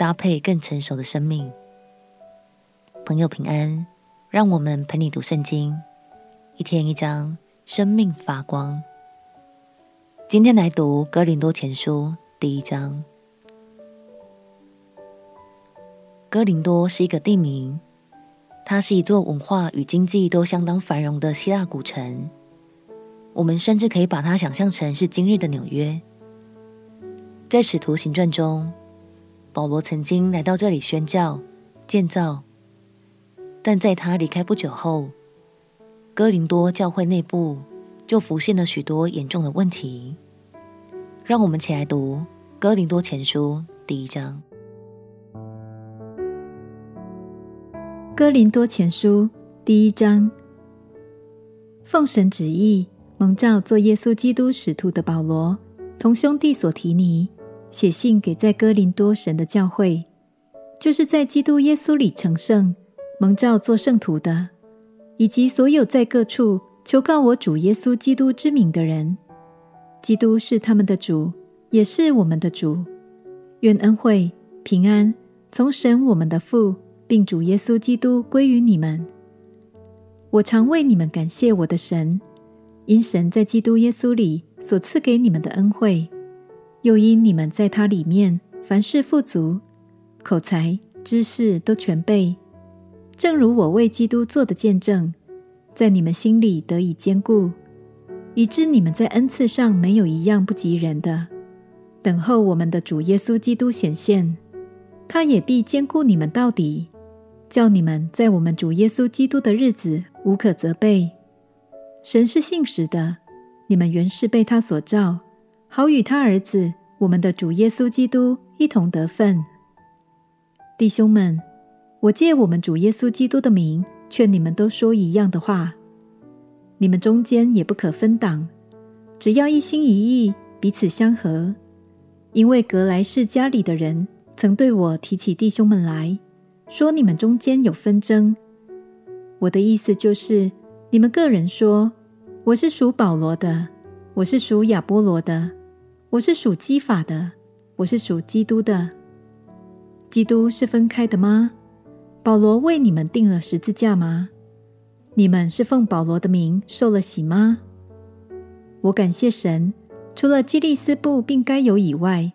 搭配更成熟的生命。朋友平安，让我们陪你读圣经，一天一章，生命发光。今天来读哥林多前书第一章。哥林多是一个地名，它是一座文化与经济都相当繁荣的希腊古城。我们甚至可以把它想象成是今日的纽约。在《使徒行传》中，保罗曾经来到这里宣教、建造，但在他离开不久后，哥林多教会内部就浮现了许多严重的问题。让我们起来读《哥林多前书》第一章。《哥林多前书》第一章，奉神旨意蒙召做耶稣基督使徒的保罗，同兄弟所提尼。写信给在哥林多神的教会，就是在基督耶稣里成圣、蒙召做圣徒的，以及所有在各处求告我主耶稣基督之名的人。基督是他们的主，也是我们的主。愿恩惠、平安从神我们的父，并主耶稣基督归于你们。我常为你们感谢我的神，因神在基督耶稣里所赐给你们的恩惠。又因你们在他里面凡事富足，口才、知识都全备，正如我为基督做的见证，在你们心里得以坚固，以致你们在恩赐上没有一样不及人的。等候我们的主耶稣基督显现，他也必坚固你们到底，叫你们在我们主耶稣基督的日子无可责备。神是信实的，你们原是被他所召。好与他儿子，我们的主耶稣基督一同得分。弟兄们，我借我们主耶稣基督的名，劝你们都说一样的话。你们中间也不可分党，只要一心一意，彼此相合。因为格来氏家里的人曾对我提起弟兄们来说，你们中间有纷争。我的意思就是，你们个人说，我是属保罗的，我是属亚波罗的。我是属基法的，我是属基督的。基督是分开的吗？保罗为你们定了十字架吗？你们是奉保罗的名受了洗吗？我感谢神，除了基利斯布并该犹以外，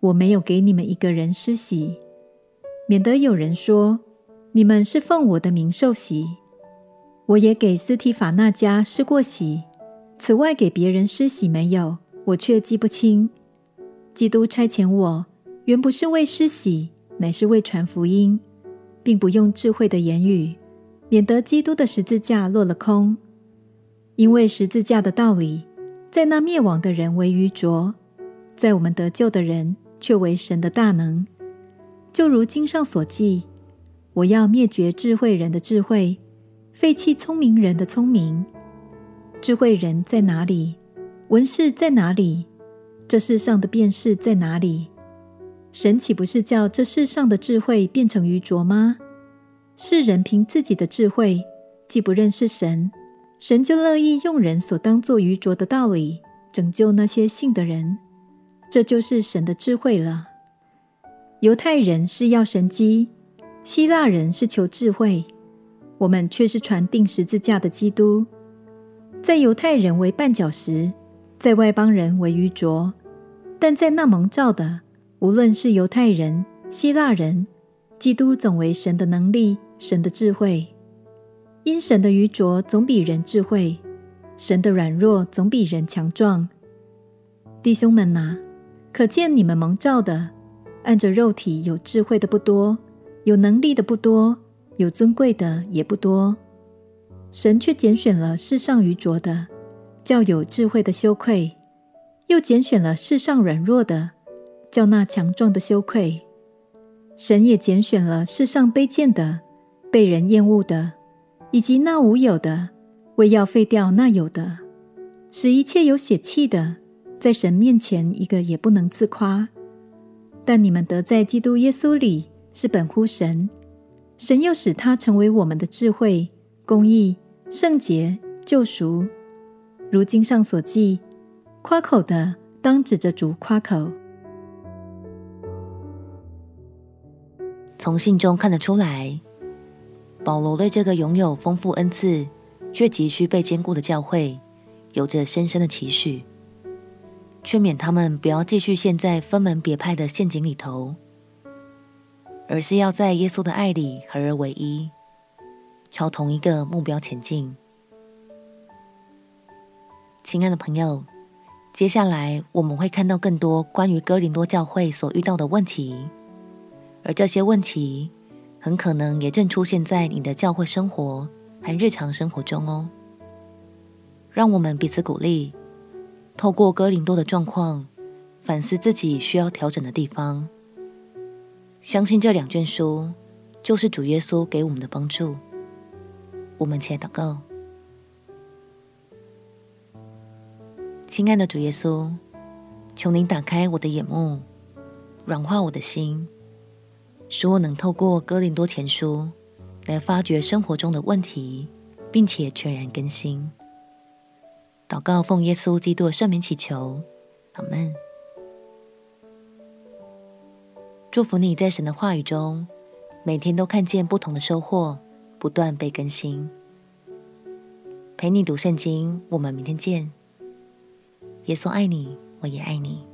我没有给你们一个人施洗，免得有人说你们是奉我的名受洗。我也给斯提法那家施过洗，此外给别人施洗没有。我却记不清，基督差遣我，原不是为施洗，乃是为传福音，并不用智慧的言语，免得基督的十字架落了空。因为十字架的道理，在那灭亡的人为愚拙，在我们得救的人却为神的大能。就如经上所记：“我要灭绝智慧人的智慧，废弃聪明人的聪明。”智慧人在哪里？文士在哪里？这世上的辩士在哪里？神岂不是叫这世上的智慧变成愚拙吗？世人凭自己的智慧，既不认识神，神就乐意用人所当作愚拙的道理拯救那些信的人。这就是神的智慧了。犹太人是要神机，希腊人是求智慧，我们却是传定十字架的基督，在犹太人为绊脚石。在外邦人为愚拙，但在那蒙召的，无论是犹太人、希腊人，基督总为神的能力、神的智慧。因神的愚拙总比人智慧，神的软弱总比人强壮。弟兄们哪，可见你们蒙召的，按着肉体有智慧的不多，有能力的不多，有尊贵的也不多。神却拣选了世上愚拙的。叫有智慧的羞愧，又拣选了世上软弱的，叫那强壮的羞愧。神也拣选了世上卑贱的、被人厌恶的，以及那无有的，为要废掉那有的，使一切有血气的，在神面前一个也不能自夸。但你们得在基督耶稣里是本乎神，神又使他成为我们的智慧、公义、圣洁、救赎。如经上所记，夸口的当指着主夸口。从信中看得出来，保罗对这个拥有丰富恩赐却急需被坚固的教会，有着深深的期许，劝勉他们不要继续陷在分门别派的陷阱里头，而是要在耶稣的爱里合而为一，朝同一个目标前进。亲爱的朋友，接下来我们会看到更多关于哥林多教会所遇到的问题，而这些问题很可能也正出现在你的教会生活和日常生活中哦。让我们彼此鼓励，透过哥林多的状况，反思自己需要调整的地方。相信这两卷书就是主耶稣给我们的帮助。我们且祷告。亲爱的主耶稣，求您打开我的眼目，软化我的心，使我能透过哥林多前书来发掘生活中的问题，并且全然更新。祷告奉耶稣基督的圣名祈求，阿门。祝福你在神的话语中，每天都看见不同的收获，不断被更新。陪你读圣经，我们明天见。耶稣爱你，我也爱你。